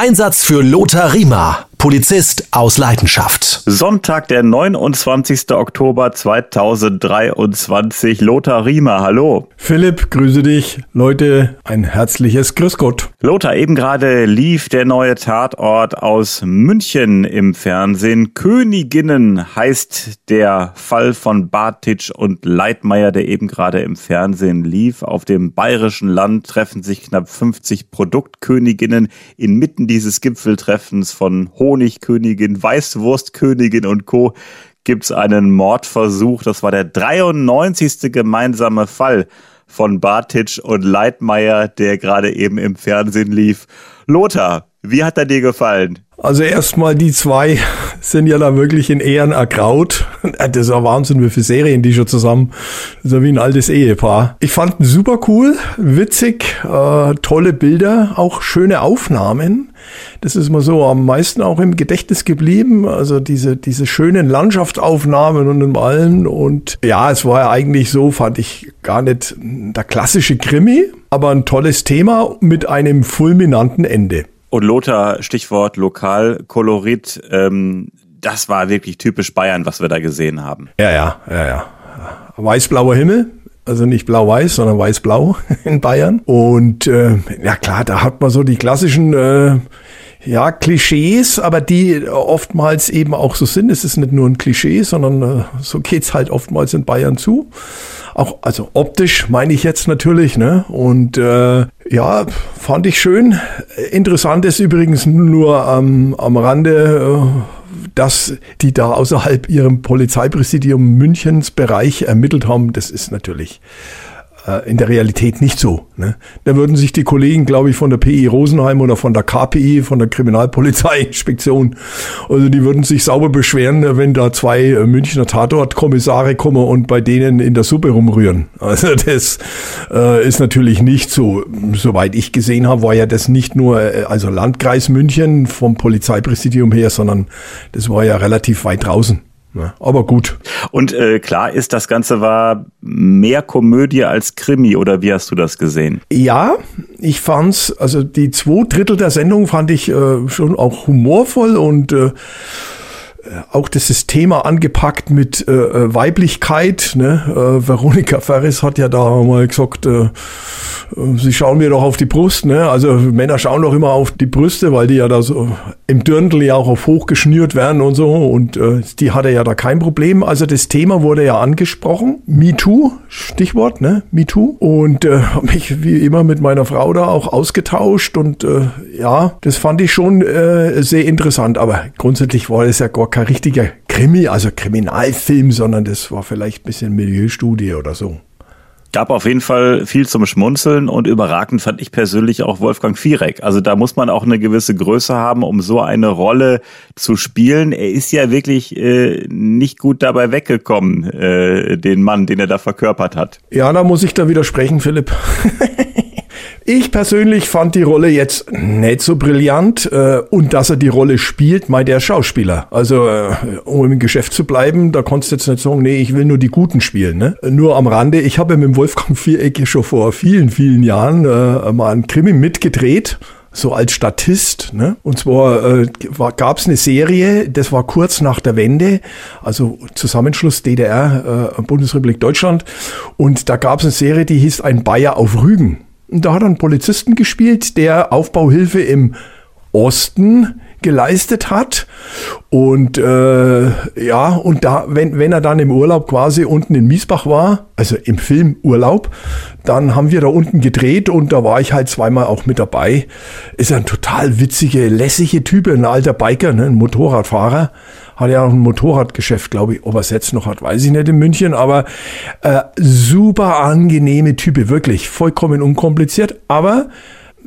Einsatz für Lothar Riemer. Polizist aus Leidenschaft. Sonntag, der 29. Oktober 2023. Lothar Riemer, hallo. Philipp, grüße dich. Leute, ein herzliches Grüß Gott. Lothar, eben gerade lief der neue Tatort aus München im Fernsehen. Königinnen heißt der Fall von Bartitsch und Leitmeier, der eben gerade im Fernsehen lief. Auf dem bayerischen Land treffen sich knapp 50 Produktköniginnen inmitten dieses Gipfeltreffens von Hoch Honigkönigin, Weißwurstkönigin und Co. gibt's einen Mordversuch. Das war der 93. gemeinsame Fall von Bartitsch und Leitmeier, der gerade eben im Fernsehen lief. Lothar, wie hat er dir gefallen? Also erstmal die zwei sind ja da wirklich in Ehren ergraut. Das ist ja Wahnsinn, wie viele Serien die schon zusammen. Ja wie ein altes Ehepaar. Ich fand super cool, witzig, äh, tolle Bilder, auch schöne Aufnahmen. Das ist mir so am meisten auch im Gedächtnis geblieben. Also diese, diese schönen Landschaftsaufnahmen und im Allen. Und ja, es war ja eigentlich so, fand ich gar nicht der klassische Krimi, aber ein tolles Thema mit einem fulminanten Ende. Und Lothar, Stichwort Lokalkolorit, ähm, das war wirklich typisch Bayern, was wir da gesehen haben. Ja, ja, ja, ja. Weiß-blauer Himmel, also nicht blau-weiß, sondern weiß-blau in Bayern. Und äh, ja klar, da hat man so die klassischen äh, ja, Klischees, aber die oftmals eben auch so sind. Es ist nicht nur ein Klischee, sondern äh, so geht's halt oftmals in Bayern zu. Auch, also optisch meine ich jetzt natürlich, ne? Und äh, ja, fand ich schön. Interessant ist übrigens nur ähm, am Rande, äh, dass die da außerhalb ihrem Polizeipräsidium Münchens Bereich ermittelt haben. Das ist natürlich äh, in der Realität nicht so. Ne? Da würden sich die Kollegen, glaube ich, von der PI Rosenheim oder von der KPI, von der Kriminalpolizeiinspektion, also die würden sich sauber beschweren, wenn da zwei äh, Münchner Tatortkommissare kommen und bei denen in der Suppe rumrühren. Also das äh, ist natürlich nicht so. Soweit ich gesehen habe, war ja das nicht nur äh, also Landkreis München vom Polizeipräsidium her, sondern das war ja relativ weit draußen. Ja, aber gut. Und äh, klar ist, das Ganze war mehr Komödie als Krimi, oder wie hast du das gesehen? Ja, ich fand's, also die zwei Drittel der Sendung fand ich äh, schon auch humorvoll und äh, auch das Thema angepackt mit äh, äh, Weiblichkeit. Ne? Äh, Veronika Ferris hat ja da mal gesagt, äh, sie schauen mir doch auf die Brust. Ne? Also Männer schauen doch immer auf die Brüste, weil die ja da so im Dirndl ja auch auf hoch geschnürt werden und so. Und äh, die hatte ja da kein Problem. Also das Thema wurde ja angesprochen. MeToo, Stichwort, ne? MeToo. Und äh, habe mich wie immer mit meiner Frau da auch ausgetauscht. Und äh, ja, das fand ich schon äh, sehr interessant. Aber grundsätzlich war das ja gar kein richtiger Krimi, also Kriminalfilm, sondern das war vielleicht ein bisschen Milieustudie oder so. Gab auf jeden Fall viel zum Schmunzeln und überragend fand ich persönlich auch Wolfgang Viereck. Also da muss man auch eine gewisse Größe haben, um so eine Rolle zu spielen. Er ist ja wirklich äh, nicht gut dabei weggekommen, äh, den Mann, den er da verkörpert hat. Ja, da muss ich da widersprechen, Philipp. Ich persönlich fand die Rolle jetzt nicht so brillant äh, und dass er die Rolle spielt, meint der Schauspieler. Also äh, um im Geschäft zu bleiben, da konntest du jetzt nicht sagen, nee, ich will nur die Guten spielen. Ne? Nur am Rande, ich habe mit dem Wolfgang Vierecke schon vor vielen, vielen Jahren äh, mal einen Krimi mitgedreht so als Statist. Ne? Und zwar äh, gab es eine Serie, das war kurz nach der Wende, also Zusammenschluss DDR, äh, Bundesrepublik Deutschland. Und da gab es eine Serie, die hieß Ein Bayer auf Rügen. Da hat er einen Polizisten gespielt, der Aufbauhilfe im Osten geleistet hat. Und äh, ja, und da, wenn, wenn er dann im Urlaub quasi unten in Miesbach war, also im Film Urlaub, dann haben wir da unten gedreht und da war ich halt zweimal auch mit dabei. Ist ein total witzige, lässige Typ, ein alter Biker, ne, ein Motorradfahrer. Hat ja auch ein Motorradgeschäft, glaube ich. Ob er es jetzt noch hat, weiß ich nicht in München, aber äh, super angenehme Type, wirklich. Vollkommen unkompliziert, aber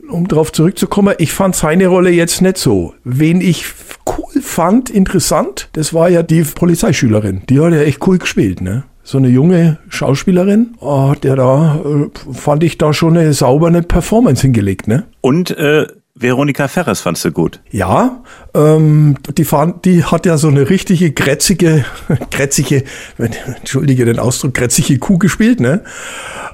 um darauf zurückzukommen, ich fand seine Rolle jetzt nicht so. Wen ich cool fand, interessant, das war ja die Polizeischülerin. Die hat ja echt cool gespielt, ne? So eine junge Schauspielerin, oh, der da äh, fand ich da schon eine saubere Performance hingelegt, ne? Und äh, Veronika Ferres fandst du gut. Ja, ähm, die, fand, die hat ja so eine richtige grätzige, grätzige, entschuldige den Ausdruck, grätzige Kuh gespielt, ne?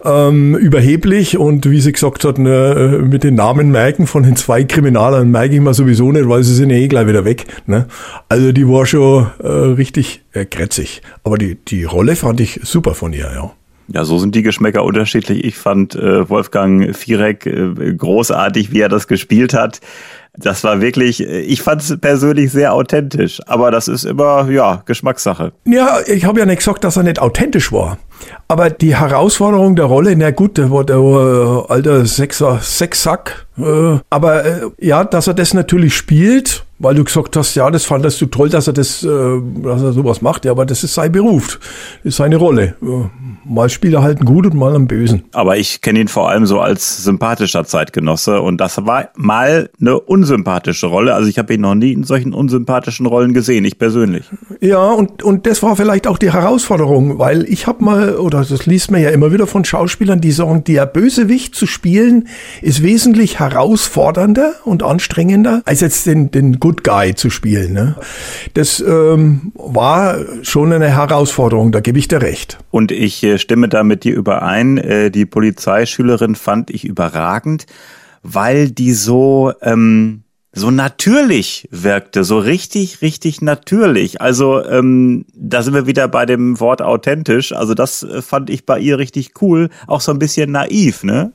Ähm, überheblich und wie sie gesagt hat, ne, mit den Namen merken von den zwei Kriminalern merke ich mal sowieso nicht, weil sie sind eh gleich wieder weg. Ne? Also die war schon äh, richtig äh, grätzig. Aber die, die Rolle fand ich super von ihr, ja. Ja, so sind die Geschmäcker unterschiedlich. Ich fand äh, Wolfgang Vierek äh, großartig, wie er das gespielt hat. Das war wirklich, äh, ich fand es persönlich sehr authentisch, aber das ist immer, ja, Geschmackssache. Ja, ich habe ja nicht gesagt, dass er nicht authentisch war. Aber die Herausforderung der Rolle, na gut, der war der äh, alter Sechser, Sechsack. Äh, aber äh, ja, dass er das natürlich spielt, weil du gesagt hast, ja, das fandest du toll, dass er das, äh, dass er sowas macht. Ja, aber das ist sein Beruf, das ist seine Rolle. Mal spielt er halt einen gut und mal einen bösen. Aber ich kenne ihn vor allem so als sympathischer Zeitgenosse und das war mal eine unsympathische Rolle. Also ich habe ihn noch nie in solchen unsympathischen Rollen gesehen, ich persönlich. Ja, und und das war vielleicht auch die Herausforderung, weil ich habe mal oder das liest man ja immer wieder von Schauspielern, die sagen, der Bösewicht zu spielen ist wesentlich herausfordernder und anstrengender als jetzt den den Good Guy zu spielen. Ne? Das ähm, war schon eine Herausforderung, da gebe ich dir recht. Und ich äh, stimme da mit dir überein. Äh, die Polizeischülerin fand ich überragend, weil die so ähm, so natürlich wirkte, so richtig, richtig natürlich. Also ähm, da sind wir wieder bei dem Wort authentisch. Also das äh, fand ich bei ihr richtig cool, auch so ein bisschen naiv, ne?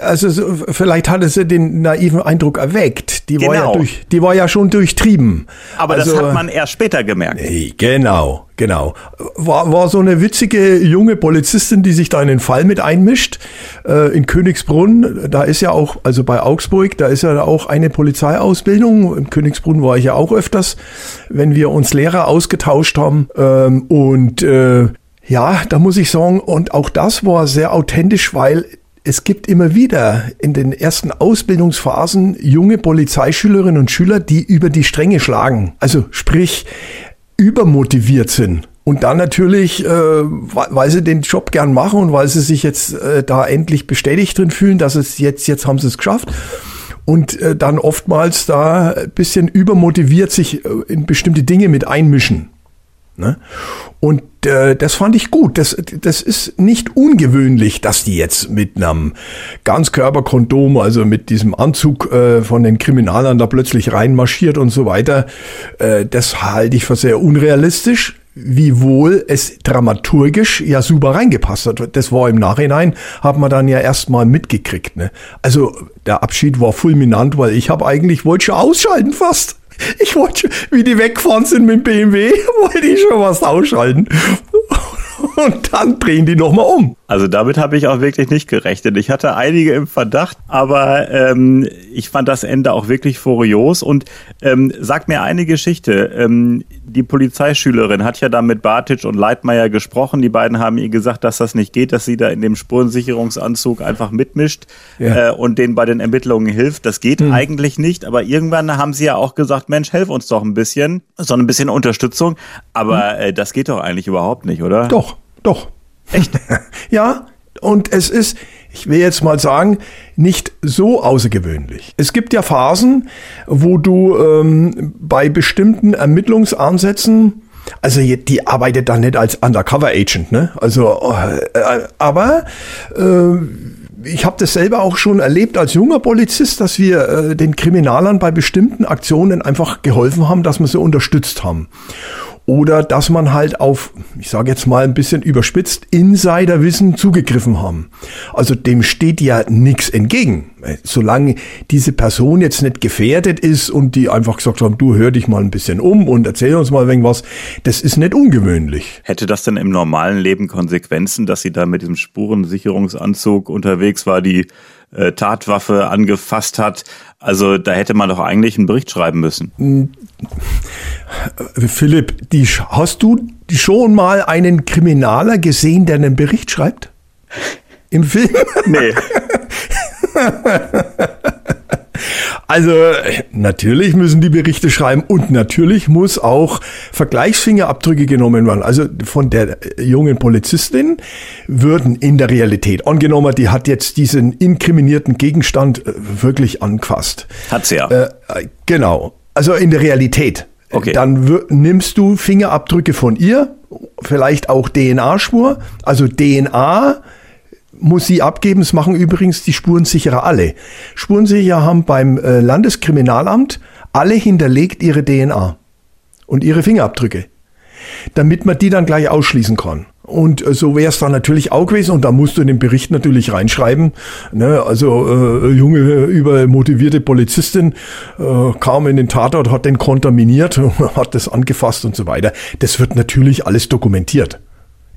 Also vielleicht hatte sie den naiven Eindruck erweckt. Die genau. war ja genau. durch, die war ja schon durchtrieben. Aber also, das hat man erst später gemerkt. Genau, genau. War, war so eine witzige junge Polizistin, die sich da in den Fall mit einmischt. Äh, in Königsbrunn, da ist ja auch, also bei Augsburg, da ist ja auch eine Polizeiausbildung. In Königsbrunn war ich ja auch öfters, wenn wir uns Lehrer ausgetauscht haben. Ähm, und äh, ja, da muss ich sagen, und auch das war sehr authentisch, weil es gibt immer wieder in den ersten Ausbildungsphasen junge Polizeischülerinnen und Schüler, die über die Stränge schlagen. Also sprich, übermotiviert sind. Und dann natürlich, äh, weil sie den Job gern machen und weil sie sich jetzt äh, da endlich bestätigt drin fühlen, dass es jetzt, jetzt haben sie es geschafft. Und äh, dann oftmals da ein bisschen übermotiviert sich äh, in bestimmte Dinge mit einmischen. Ne? Und äh, das fand ich gut. Das, das ist nicht ungewöhnlich, dass die jetzt mit einem Ganzkörperkondom, also mit diesem Anzug äh, von den Kriminalern da plötzlich reinmarschiert und so weiter. Äh, das halte ich für sehr unrealistisch wiewohl es dramaturgisch ja super reingepasst hat. Das war im Nachhinein, hat man dann ja erstmal mitgekriegt. Ne? Also der Abschied war fulminant, weil ich habe eigentlich, wollte schon ausschalten fast. Ich wollte, wie die weggefahren sind mit dem BMW, wollte ich schon was ausschalten. Und dann drehen die nochmal um. Also damit habe ich auch wirklich nicht gerechnet. Ich hatte einige im Verdacht, aber ähm, ich fand das Ende auch wirklich furios. Und ähm, sag mir eine Geschichte. Ähm, die Polizeischülerin hat ja da mit Bartic und Leitmeier gesprochen. Die beiden haben ihr gesagt, dass das nicht geht, dass sie da in dem Spurensicherungsanzug einfach mitmischt ja. äh, und denen bei den Ermittlungen hilft. Das geht hm. eigentlich nicht. Aber irgendwann haben sie ja auch gesagt, Mensch, helf uns doch ein bisschen. So ein bisschen Unterstützung. Aber hm. äh, das geht doch eigentlich überhaupt nicht, oder? Doch, doch. Echt? ja, und es ist, ich will jetzt mal sagen, nicht so außergewöhnlich. Es gibt ja Phasen, wo du ähm, bei bestimmten Ermittlungsansätzen also die arbeitet dann nicht als Undercover Agent, ne? Also, äh, aber äh, ich habe das selber auch schon erlebt als junger Polizist, dass wir äh, den Kriminalern bei bestimmten Aktionen einfach geholfen haben, dass wir sie unterstützt haben oder dass man halt auf, ich sage jetzt mal ein bisschen überspitzt, Insiderwissen zugegriffen haben. Also dem steht ja nichts entgegen. Solange diese Person jetzt nicht gefährdet ist und die einfach gesagt haben, du hör dich mal ein bisschen um und erzähl uns mal irgendwas, das ist nicht ungewöhnlich. Hätte das denn im normalen Leben Konsequenzen, dass sie da mit diesem Spurensicherungsanzug unterwegs war, die äh, Tatwaffe angefasst hat. Also da hätte man doch eigentlich einen Bericht schreiben müssen. Hm. Philipp, die, hast du schon mal einen Kriminaler gesehen, der einen Bericht schreibt? Im Film? Nee. Also natürlich müssen die Berichte schreiben und natürlich muss auch Vergleichsfingerabdrücke genommen werden. Also von der jungen Polizistin würden in der Realität angenommen, die hat jetzt diesen inkriminierten Gegenstand äh, wirklich angefasst. Hat sie ja. Äh, genau. Also in der Realität. Okay. Dann nimmst du Fingerabdrücke von ihr, vielleicht auch DNA-Spur. Also DNA muss sie abgeben. Das machen übrigens die Spurensicherer alle. Spurensicherer haben beim äh, Landeskriminalamt alle hinterlegt ihre DNA und ihre Fingerabdrücke, damit man die dann gleich ausschließen kann. Und äh, so wäre es dann natürlich auch gewesen. Und da musst du in den Bericht natürlich reinschreiben. Ne? Also äh, junge, übermotivierte Polizistin äh, kam in den Tatort, hat den kontaminiert, hat das angefasst und so weiter. Das wird natürlich alles dokumentiert.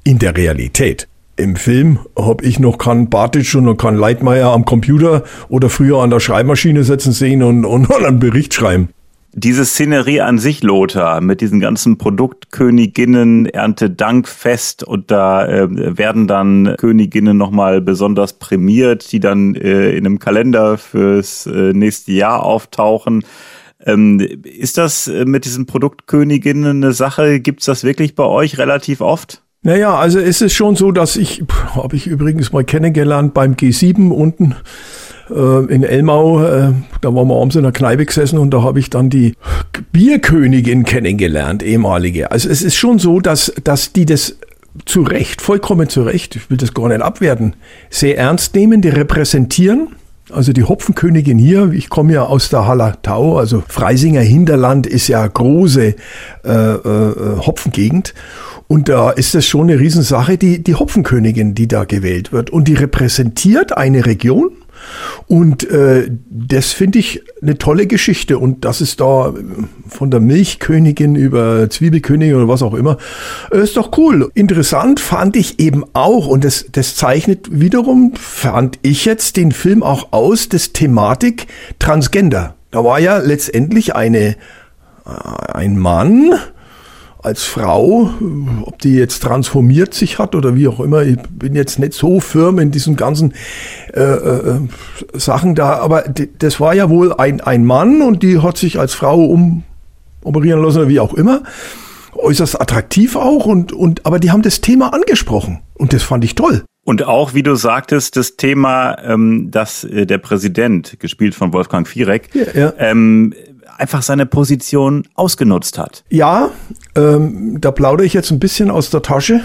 In der Realität. Im Film habe ich noch keinen Bartic und noch keinen Leitmeier am Computer oder früher an der Schreibmaschine setzen sehen und, und einen Bericht schreiben. Diese Szenerie an sich, Lothar, mit diesen ganzen Produktköniginnen, Erntedankfest und da äh, werden dann Königinnen nochmal besonders prämiert, die dann äh, in einem Kalender fürs äh, nächste Jahr auftauchen. Ähm, ist das äh, mit diesen Produktköniginnen eine Sache? Gibt's das wirklich bei euch relativ oft? Naja, also es ist schon so, dass ich, habe ich übrigens mal kennengelernt beim G7 unten in Elmau, äh, da waren wir abends in der Kneipe gesessen und da habe ich dann die Bierkönigin kennengelernt, ehemalige. Also es ist schon so, dass, dass die das zu Recht, vollkommen zu Recht, ich will das gar nicht abwerten, sehr ernst nehmen, die repräsentieren. Also die Hopfenkönigin hier, ich komme ja aus der Hallertau, also Freisinger Hinterland ist ja große äh, äh, Hopfengegend. Und da ist das schon eine Riesensache, die, die Hopfenkönigin, die da gewählt wird. Und die repräsentiert eine Region. Und äh, das finde ich eine tolle Geschichte. Und das ist da von der Milchkönigin über Zwiebelkönigin oder was auch immer, äh, ist doch cool. Interessant fand ich eben auch, und das, das zeichnet wiederum, fand ich jetzt den Film auch aus, das Thematik Transgender. Da war ja letztendlich eine, äh, ein Mann, als Frau, ob die jetzt transformiert sich hat oder wie auch immer, ich bin jetzt nicht so firm in diesen ganzen äh, äh, Sachen da, aber das war ja wohl ein, ein Mann und die hat sich als Frau umoperieren lassen oder wie auch immer. Äußerst attraktiv auch und, und aber die haben das Thema angesprochen und das fand ich toll. Und auch, wie du sagtest, das Thema, ähm, dass äh, der Präsident, gespielt von Wolfgang Vierek, ja, ja. Ähm, einfach seine Position ausgenutzt hat. Ja, ähm, da plaudere ich jetzt ein bisschen aus der Tasche,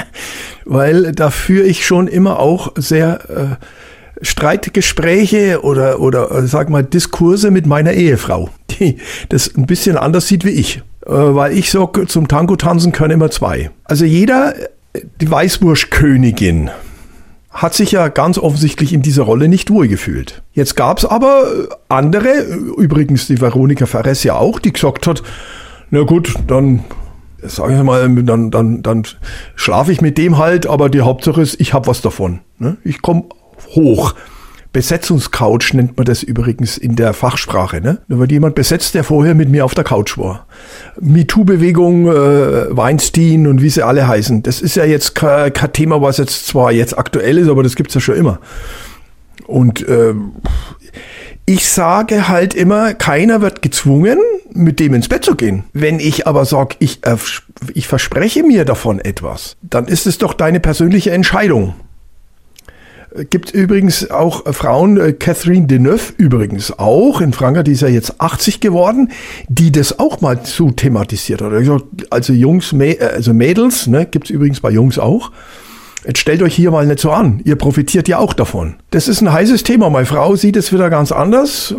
weil da führe ich schon immer auch sehr äh, Streitgespräche oder, oder äh, sag mal Diskurse mit meiner Ehefrau, die das ein bisschen anders sieht wie ich. Äh, weil ich sage, zum Tango tanzen können immer zwei. Also jeder, äh, die Weißwurstkönigin, hat sich ja ganz offensichtlich in dieser Rolle nicht wohlgefühlt. Jetzt gab es aber äh, andere, übrigens die Veronika Ferres ja auch, die gesagt hat, na gut, dann sage ich mal, dann, dann, dann schlafe ich mit dem halt, aber die Hauptsache ist, ich habe was davon. Ne? Ich komme hoch. Besetzungscouch nennt man das übrigens in der Fachsprache. Ne? Da wird jemand besetzt, der vorher mit mir auf der Couch war. MeToo-Bewegung, äh, Weinstein und wie sie alle heißen. Das ist ja jetzt kein, Thema, was jetzt zwar jetzt aktuell ist, aber das gibt's ja schon immer. Und äh, ich sage halt immer, keiner wird gezwungen, mit dem ins Bett zu gehen. Wenn ich aber sage, ich, äh, ich verspreche mir davon etwas, dann ist es doch deine persönliche Entscheidung. Gibt übrigens auch Frauen, äh, Catherine Deneuve übrigens auch in Frankreich, die ist ja jetzt 80 geworden, die das auch mal so thematisiert hat. Also Jungs, äh, also Mädels, ne, gibt's übrigens bei Jungs auch. Jetzt stellt euch hier mal nicht so an. Ihr profitiert ja auch davon. Das ist ein heißes Thema. Meine Frau sieht es wieder ganz anders.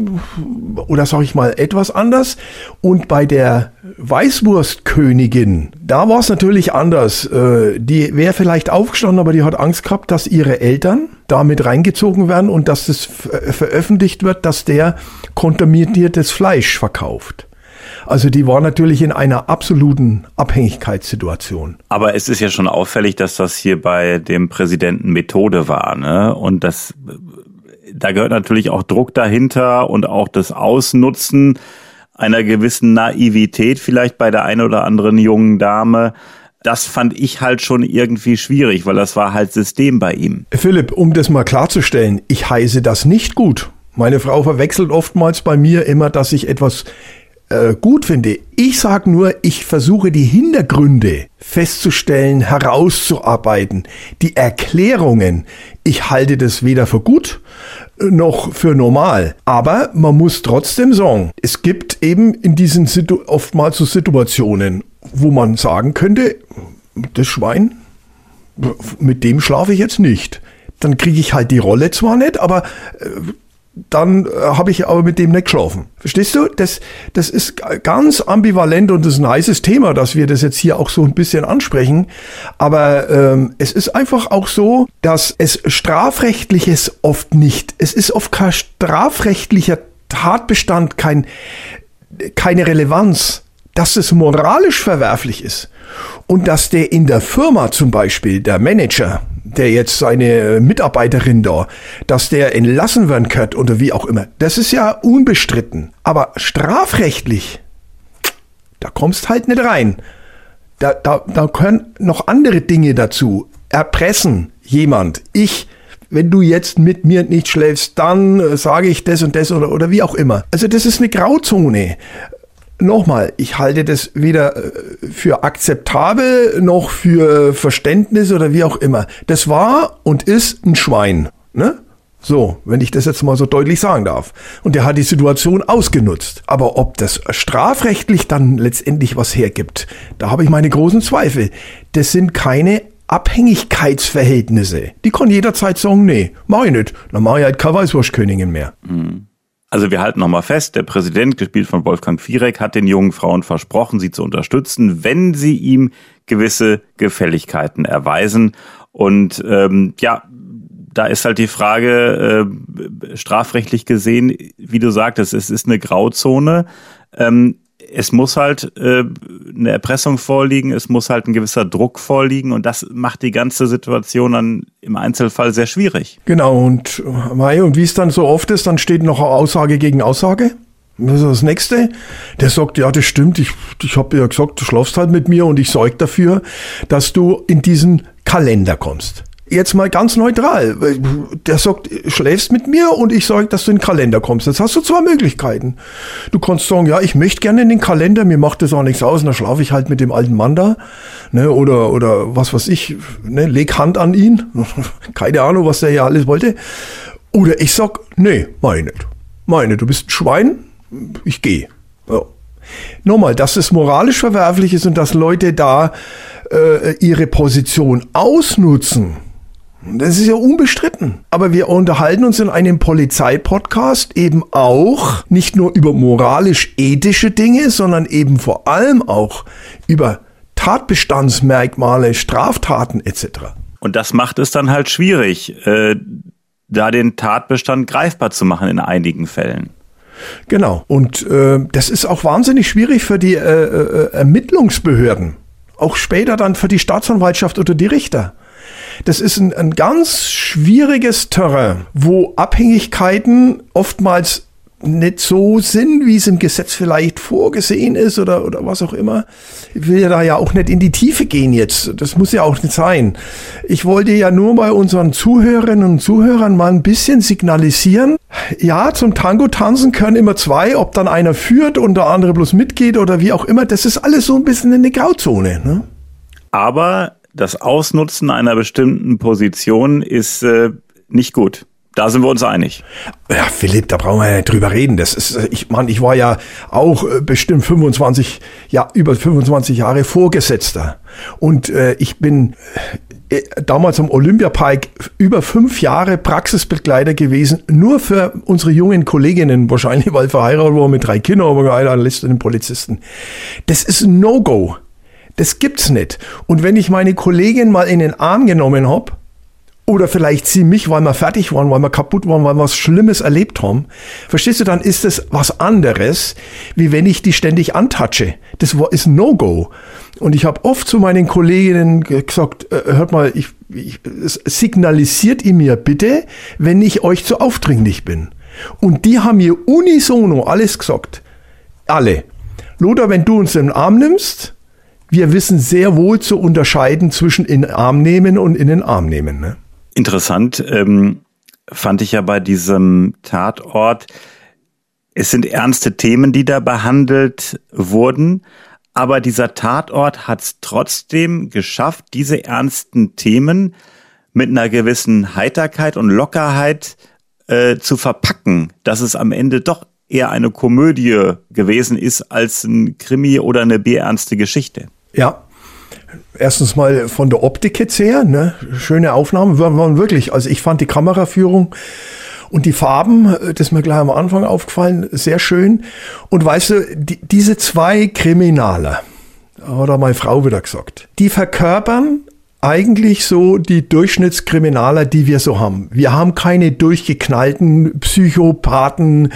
Oder sage ich mal etwas anders. Und bei der Weißwurstkönigin, da war es natürlich anders. Äh, die wäre vielleicht aufgestanden, aber die hat Angst gehabt, dass ihre Eltern damit reingezogen werden und dass das veröffentlicht wird, dass der kontaminiertes Fleisch verkauft. Also die war natürlich in einer absoluten Abhängigkeitssituation. Aber es ist ja schon auffällig, dass das hier bei dem Präsidenten Methode war, ne? Und das, da gehört natürlich auch Druck dahinter und auch das Ausnutzen einer gewissen Naivität vielleicht bei der einen oder anderen jungen Dame. Das fand ich halt schon irgendwie schwierig, weil das war halt System bei ihm. Philipp, um das mal klarzustellen, ich heiße das nicht gut. Meine Frau verwechselt oftmals bei mir immer, dass ich etwas äh, gut finde. Ich sage nur, ich versuche die Hintergründe festzustellen, herauszuarbeiten, die Erklärungen. Ich halte das weder für gut noch für normal. Aber man muss trotzdem sagen, es gibt eben in diesen Situ oftmals so Situationen, wo man sagen könnte, das Schwein, mit dem schlafe ich jetzt nicht. Dann kriege ich halt die Rolle zwar nicht, aber äh, dann äh, habe ich aber mit dem nicht geschlafen. Verstehst du? Das, das ist ganz ambivalent und das ist ein heißes Thema, dass wir das jetzt hier auch so ein bisschen ansprechen. Aber ähm, es ist einfach auch so, dass es strafrechtliches oft nicht, es ist oft kein strafrechtlicher Tatbestand, kein, keine Relevanz, dass es moralisch verwerflich ist und dass der in der Firma zum Beispiel, der Manager, der jetzt seine Mitarbeiterin da, dass der entlassen werden kann oder wie auch immer, das ist ja unbestritten. Aber strafrechtlich, da kommst halt nicht rein. Da, da, da können noch andere Dinge dazu. Erpressen jemand, ich, wenn du jetzt mit mir nicht schläfst, dann äh, sage ich das und das oder, oder wie auch immer. Also das ist eine Grauzone nochmal, ich halte das weder äh, für akzeptabel noch für Verständnis oder wie auch immer. Das war und ist ein Schwein. Ne? So, wenn ich das jetzt mal so deutlich sagen darf. Und der hat die Situation ausgenutzt. Aber ob das strafrechtlich dann letztendlich was hergibt, da habe ich meine großen Zweifel. Das sind keine Abhängigkeitsverhältnisse. Die kann jederzeit sagen, nee, mach ich nicht. Dann mache ich halt keine Weißwurstkönigin mehr. Mhm. Also wir halten nochmal fest, der Präsident, gespielt von Wolfgang Viereck, hat den jungen Frauen versprochen, sie zu unterstützen, wenn sie ihm gewisse Gefälligkeiten erweisen. Und ähm, ja, da ist halt die Frage, äh, strafrechtlich gesehen, wie du sagtest, es ist eine Grauzone. Ähm, es muss halt äh, eine Erpressung vorliegen, es muss halt ein gewisser Druck vorliegen und das macht die ganze Situation dann im Einzelfall sehr schwierig. Genau, und, Mai, und wie es dann so oft ist, dann steht noch Aussage gegen Aussage. Das ist das Nächste. Der sagt, ja, das stimmt, ich, ich habe ja gesagt, du schlafst halt mit mir und ich sorge dafür, dass du in diesen Kalender kommst jetzt mal ganz neutral. Der sagt, schläfst mit mir und ich sage, dass du in den Kalender kommst. Jetzt hast du zwei Möglichkeiten. Du kannst sagen, ja, ich möchte gerne in den Kalender, mir macht das auch nichts aus, und dann schlafe ich halt mit dem alten Mann da. Ne, oder, oder was weiß ich, ne, leg Hand an ihn. Keine Ahnung, was der ja alles wollte. Oder ich sag, nee, meine. Meine, du bist ein Schwein, ich gehe. Ja. Nochmal, dass es moralisch verwerflich ist und dass Leute da äh, ihre Position ausnutzen, das ist ja unbestritten. Aber wir unterhalten uns in einem Polizeipodcast eben auch nicht nur über moralisch-ethische Dinge, sondern eben vor allem auch über Tatbestandsmerkmale, Straftaten etc. Und das macht es dann halt schwierig, äh, da den Tatbestand greifbar zu machen in einigen Fällen. Genau. Und äh, das ist auch wahnsinnig schwierig für die äh, äh, Ermittlungsbehörden. Auch später dann für die Staatsanwaltschaft oder die Richter. Das ist ein, ein ganz schwieriges Terrain, wo Abhängigkeiten oftmals nicht so sind, wie es im Gesetz vielleicht vorgesehen ist oder, oder was auch immer. Ich will ja da ja auch nicht in die Tiefe gehen jetzt. Das muss ja auch nicht sein. Ich wollte ja nur bei unseren Zuhörerinnen und Zuhörern mal ein bisschen signalisieren. Ja, zum Tango tanzen können immer zwei, ob dann einer führt und der andere bloß mitgeht oder wie auch immer. Das ist alles so ein bisschen eine Grauzone. Ne? Aber das Ausnutzen einer bestimmten Position ist äh, nicht gut. Da sind wir uns einig. Ja, Philipp, da brauchen wir ja nicht drüber reden. Das ist, äh, ich meine, ich war ja auch äh, bestimmt 25, ja, über 25 Jahre Vorgesetzter. Und äh, ich bin äh, damals am Olympiapark über fünf Jahre Praxisbegleiter gewesen, nur für unsere jungen Kolleginnen, wahrscheinlich weil verheiratet war mit drei Kindern, aber einer lässt den Polizisten. Das ist ein No-Go. Das gibt's nicht. Und wenn ich meine Kollegin mal in den Arm genommen hab oder vielleicht sie mich, weil wir fertig waren, weil wir kaputt waren, weil wir was Schlimmes erlebt haben, verstehst du, dann ist das was anderes, wie wenn ich die ständig antatsche. Das ist No-Go. Und ich habe oft zu meinen Kolleginnen gesagt, äh, hört mal, ich, ich, signalisiert ihr mir bitte, wenn ich euch zu aufdringlich bin. Und die haben mir unisono alles gesagt. Alle. Lothar, wenn du uns im Arm nimmst, wir wissen sehr wohl zu unterscheiden zwischen in Arm nehmen und in den Arm nehmen. Ne? Interessant. Ähm fand ich ja bei diesem Tatort, es sind ernste Themen, die da behandelt wurden, aber dieser Tatort hat es trotzdem geschafft, diese ernsten Themen mit einer gewissen Heiterkeit und Lockerheit äh, zu verpacken, dass es am Ende doch eher eine Komödie gewesen ist als ein Krimi oder eine bierernste Geschichte. Ja, erstens mal von der Optik jetzt her, ne? schöne Aufnahmen, waren, wirklich, also ich fand die Kameraführung und die Farben, äh, das ist mir gleich am Anfang aufgefallen, sehr schön. Und weißt du, die, diese zwei Kriminale, hat auch meine Frau wieder gesagt, die verkörpern eigentlich so die Durchschnittskriminaler, die wir so haben. Wir haben keine durchgeknallten Psychopathen,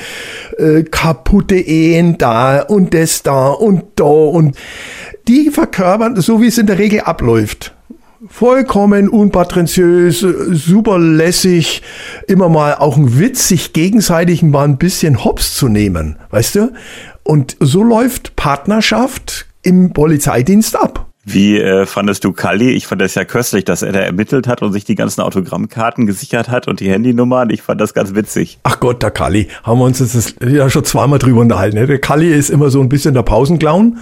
äh, kaputte Ehen da und das da und da und die verkörpern, so wie es in der Regel abläuft. Vollkommen unpatentiös, super lässig, immer mal auch ein Witz, sich gegenseitig mal ein bisschen hops zu nehmen, weißt du? Und so läuft Partnerschaft im Polizeidienst ab. Wie äh, fandest du Kali? Ich fand das ja köstlich, dass er da ermittelt hat und sich die ganzen Autogrammkarten gesichert hat und die Handynummern. Ich fand das ganz witzig. Ach Gott, der Kali. Haben wir uns das ja schon zweimal drüber unterhalten. Ne? Der Kali ist immer so ein bisschen der Pausenclown.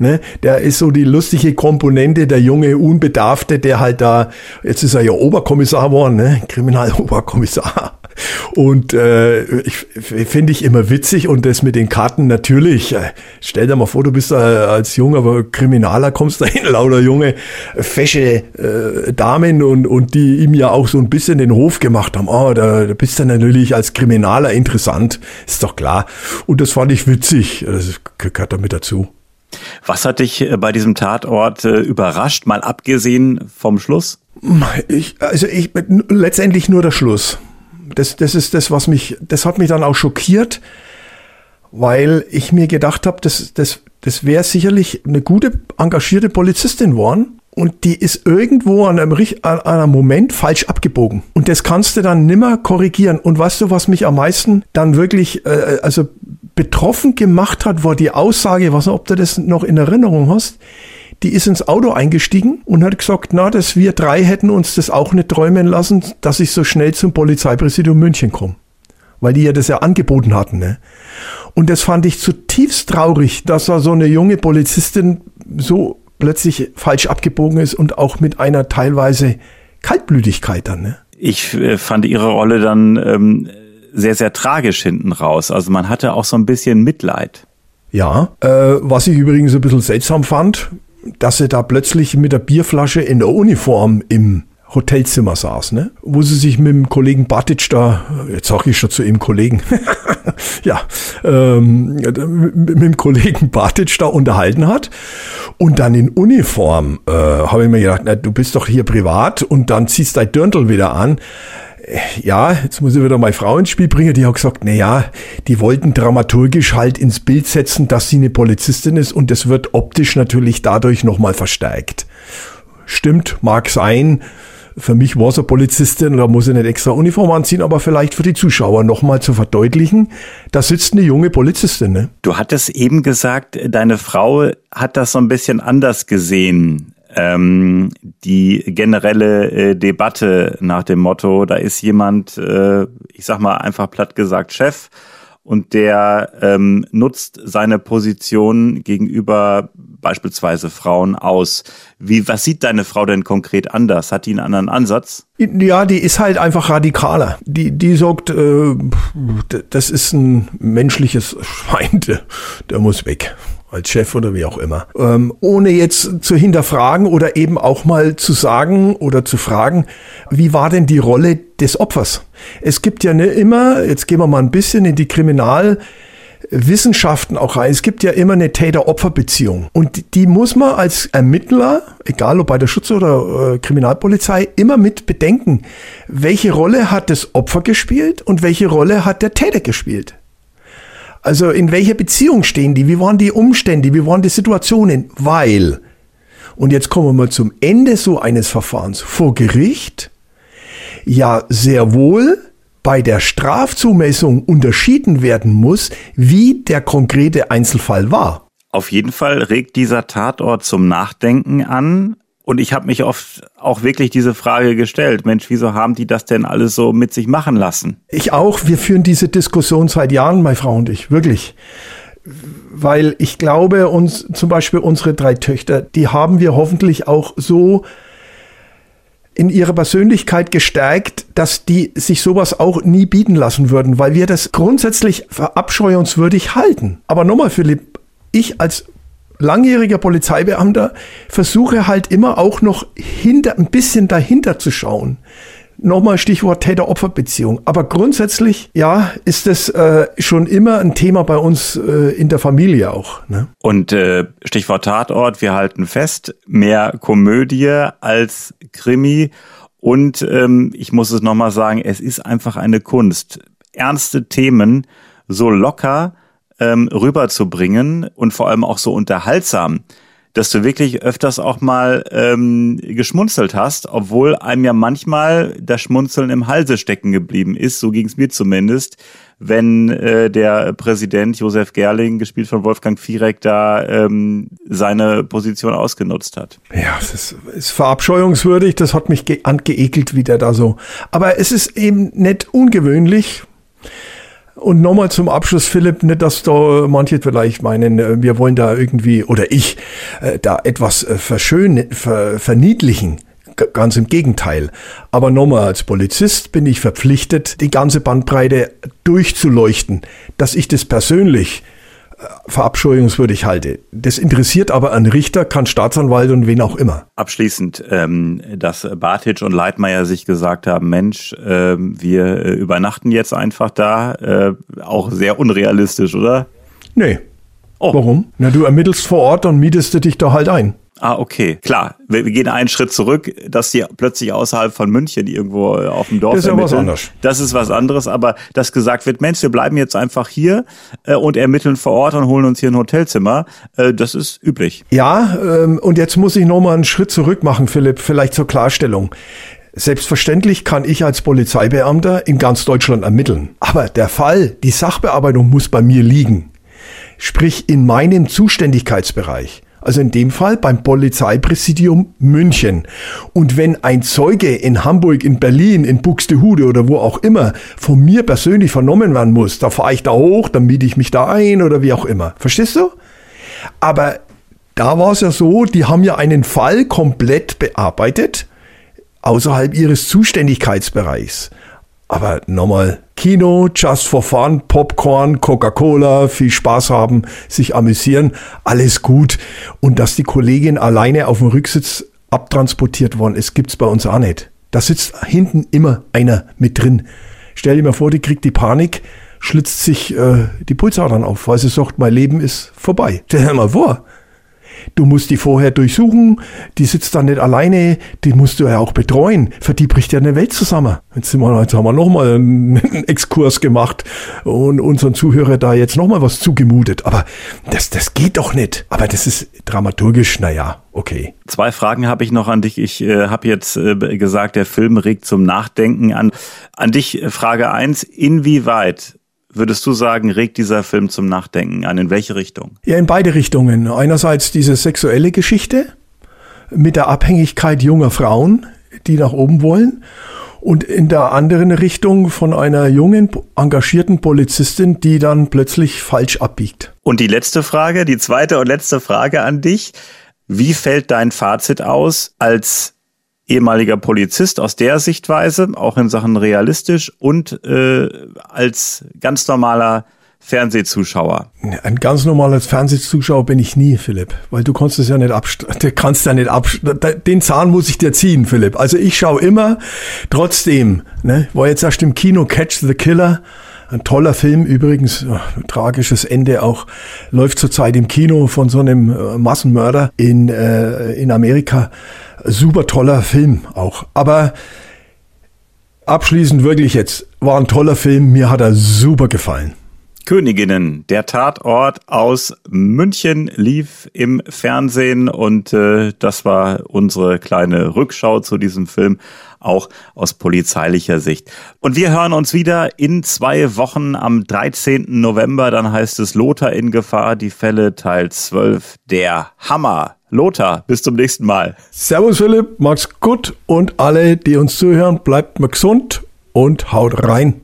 Ne? Der ist so die lustige Komponente, der junge Unbedarfte, der halt da, jetzt ist er ja Oberkommissar geworden, ne? Kriminaloberkommissar. Und äh, ich finde ich immer witzig und das mit den Karten natürlich. Äh, stell dir mal vor, du bist da als junger Kriminaler, kommst da hin, lauter junge, fesche äh, Damen und, und die ihm ja auch so ein bisschen den Hof gemacht haben. Oh, da, da bist du natürlich als Kriminaler interessant, ist doch klar. Und das fand ich witzig. Das gehört damit dazu. Was hat dich äh, bei diesem Tatort äh, überrascht, mal abgesehen vom Schluss? Ich, also ich, letztendlich nur der Schluss das, das ist das, was mich, das hat mich dann auch schockiert, weil ich mir gedacht habe, das, das, das wäre sicherlich eine gute, engagierte Polizistin geworden. Und die ist irgendwo an einem, an einem Moment falsch abgebogen. Und das kannst du dann nimmer korrigieren. Und weißt du, was mich am meisten dann wirklich, äh, also betroffen gemacht hat, war die Aussage, was ob du das noch in Erinnerung hast, die ist ins Auto eingestiegen und hat gesagt, na, dass wir drei hätten uns das auch nicht träumen lassen, dass ich so schnell zum Polizeipräsidium München komme. Weil die ja das ja angeboten hatten. Ne? Und das fand ich zutiefst traurig, dass da so eine junge Polizistin so plötzlich falsch abgebogen ist und auch mit einer teilweise Kaltblütigkeit dann. Ne? Ich äh, fand ihre Rolle dann ähm, sehr, sehr tragisch hinten raus. Also man hatte auch so ein bisschen Mitleid. Ja, äh, was ich übrigens ein bisschen seltsam fand, dass sie da plötzlich mit der Bierflasche in der Uniform im Hotelzimmer saß, ne? Wo sie sich mit dem Kollegen Batic da, jetzt sag ich schon zu ihm Kollegen, ja, ähm, mit dem Kollegen Batic da unterhalten hat. Und dann in Uniform äh, habe ich mir gedacht, na, du bist doch hier privat und dann ziehst dein Dirndl wieder an ja, jetzt muss ich wieder meine Frau ins Spiel bringen, die hat gesagt, na ja, die wollten dramaturgisch halt ins Bild setzen, dass sie eine Polizistin ist und das wird optisch natürlich dadurch nochmal verstärkt. Stimmt, mag sein. Für mich war sie Polizistin, da muss ich nicht extra Uniform anziehen, aber vielleicht für die Zuschauer nochmal zu verdeutlichen, da sitzt eine junge Polizistin. Ne? Du hattest eben gesagt, deine Frau hat das so ein bisschen anders gesehen ähm, die generelle äh, Debatte nach dem Motto, da ist jemand, äh, ich sag mal einfach platt gesagt Chef und der ähm, nutzt seine Position gegenüber beispielsweise Frauen aus. Wie, was sieht deine Frau denn konkret anders? Hat die einen anderen Ansatz? Ja, die ist halt einfach radikaler. Die, die sagt, äh, das ist ein menschliches Schwein, der, der muss weg als Chef oder wie auch immer. Ähm, ohne jetzt zu hinterfragen oder eben auch mal zu sagen oder zu fragen, wie war denn die Rolle des Opfers? Es gibt ja ne, immer, jetzt gehen wir mal ein bisschen in die Kriminalwissenschaften auch rein. Es gibt ja immer eine Täter-Opfer-Beziehung. Und die muss man als Ermittler, egal ob bei der Schutz- oder äh, Kriminalpolizei, immer mit bedenken. Welche Rolle hat das Opfer gespielt und welche Rolle hat der Täter gespielt? Also in welcher Beziehung stehen die? Wie waren die Umstände? Wie waren die Situationen? Weil, und jetzt kommen wir mal zum Ende so eines Verfahrens vor Gericht, ja sehr wohl bei der Strafzumessung unterschieden werden muss, wie der konkrete Einzelfall war. Auf jeden Fall regt dieser Tatort zum Nachdenken an, Und ich habe mich oft auch wirklich diese Frage gestellt, Mensch, wieso haben die das denn alles so mit sich machen lassen? Ich auch. Wir führen diese Diskussion seit Jahren, meine Frau und ich, wirklich. Weil ich glaube, uns zum Beispiel unsere drei Töchter, die haben wir hoffentlich auch so in ihrer Persönlichkeit gestärkt, dass die sich sowas auch nie bieten lassen würden, weil wir das grundsätzlich verabscheuungswürdig halten. Aber nochmal, Philipp, ich als langjähriger Polizeibeamter versuche halt immer auch noch hinter, ein bisschen dahinter zu schauen. Nochmal Stichwort Täter-Opfer-Beziehung. Aber grundsätzlich, ja, ist das äh, schon immer ein Thema bei uns äh, in der Familie auch. Ne? Und äh, Stichwort Tatort, wir halten fest, mehr Komödie als Krimi. Und ähm, ich muss es nochmal sagen, es ist einfach eine Kunst, ernste Themen so locker ähm, rüberzubringen und vor allem auch so unterhaltsam, dass du wirklich öfters auch mal ähm, geschmunzelt hast, obwohl einem ja manchmal das Schmunzeln im Halse stecken geblieben ist, so ging es mir zumindest, wenn äh, der Präsident Josef Gerling, gespielt von Wolfgang Vierek, da ähm, seine Position ausgenutzt hat. Ja, es ist, ist verabscheuungswürdig, das hat mich angeekelt, wie der da so. Aber es ist eben nicht ungewöhnlich, und nochmal zum Abschluss, Philipp, nicht, dass da manche vielleicht meinen, äh, wir wollen da irgendwie, oder ich, äh, da etwas äh, verschönen, ver, verniedlichen. Ganz im Gegenteil. Aber nochmal, als Polizist bin ich verpflichtet, die ganze Bandbreite durchzuleuchten. Dass ich das persönlich verabscheuungswürdig halte. Das interessiert aber einen Richter, kann Staatsanwalt und wen auch immer. Abschließend, ähm, dass Bartic und Leitmeier sich gesagt haben, Mensch, äh, wir äh, übernachten jetzt einfach da, äh, auch sehr unrealistisch, oder? Nee. Oh. Warum? Na, du ermittelst vor Ort und mietest du dich da halt ein. Ah, okay. Klar, wir, wir, gehen einen Schritt zurück, dass die plötzlich außerhalb von München irgendwo äh, auf dem Dorf Das ist ja was anderes. Das ist was anderes, aber dass gesagt wird, Mensch, wir bleiben jetzt einfach hier äh, und ermitteln vor Ort und holen uns hier ein Hotelzimmer, äh, das ist üblich. Ja, ähm, und jetzt muss ich nochmal einen Schritt zurück machen, Philipp, vielleicht zur Klarstellung. Selbstverständlich kann ich als Polizeibeamter in ganz Deutschland ermitteln. Aber der Fall, die Sachbearbeitung muss bei mir liegen. Sprich in meinem Zuständigkeitsbereich also in dem Fall beim Polizeipräsidium München. Und wenn ein Zeuge in Hamburg, in Berlin, in Buxtehude oder wo auch immer von mir persönlich vernommen werden muss, da fahre ich da hoch, dann miete ich mich da ein oder wie auch immer. Verstehst du? Aber da war es ja so, die haben ja einen Fall komplett bearbeitet außerhalb ihres Zuständigkeitsbereichs. Aber nochmal, Kino, just for fun, Popcorn, Coca-Cola, viel Spaß haben, sich amüsieren, alles gut. Und dass die Kollegin alleine auf dem Rücksitz abtransportiert worden ist, gibt's bei uns auch nicht. Da sitzt hinten immer einer mit drin. Stell dir mal vor, die kriegt die Panik, schlitzt sich äh, die Pulsadern auf, weil sie sagt, mein Leben ist vorbei. Stell dir mal vor. Du musst die vorher durchsuchen, die sitzt da nicht alleine, die musst du ja auch betreuen. Für die bricht ja eine Welt zusammen. Jetzt, sind wir, jetzt haben wir nochmal einen Exkurs gemacht und unseren Zuhörer da jetzt nochmal was zugemutet. Aber das, das geht doch nicht. Aber das ist dramaturgisch, naja, okay. Zwei Fragen habe ich noch an dich. Ich äh, habe jetzt äh, gesagt, der Film regt zum Nachdenken an. An dich äh, Frage eins: Inwieweit würdest du sagen, regt dieser Film zum Nachdenken an? In welche Richtung? Ja, in beide Richtungen. Einerseits diese sexuelle Geschichte mit der Abhängigkeit junger Frauen, die nach oben wollen. Und in der anderen Richtung von einer jungen, engagierten Polizistin, die dann plötzlich falsch abbiegt. Und die letzte Frage, die zweite und letzte Frage an dich. Wie fällt dein Fazit aus als ehemaliger Polizist aus der Sichtweise, auch in Sachen realistisch und äh, als ganz normaler Fernsehzuschauer. Ein ganz normales Fernsehzuschauer bin ich nie, Philipp, weil du kannst es ja nicht abstreiten. Du kannst ja nicht abstreiten. Den Zahn muss ich dir ziehen, Philipp. Also ich schaue immer, trotzdem, ne, war jetzt erst im Kino Catch the Killer. Ein toller Film übrigens, tragisches Ende auch, läuft zurzeit im Kino von so einem äh, Massenmörder in, äh, in Amerika super toller Film auch. Aber abschließend wirklich jetzt, war ein toller Film, mir hat er super gefallen. Königinnen, der Tatort aus München lief im Fernsehen und äh, das war unsere kleine Rückschau zu diesem Film, auch aus polizeilicher Sicht. Und wir hören uns wieder in zwei Wochen am 13. November, dann heißt es Lothar in Gefahr, die Fälle Teil 12, der Hammer. Lothar. Bis zum nächsten Mal. Servus Philipp, mach's gut und alle, die uns zuhören, bleibt mal gesund und haut rein.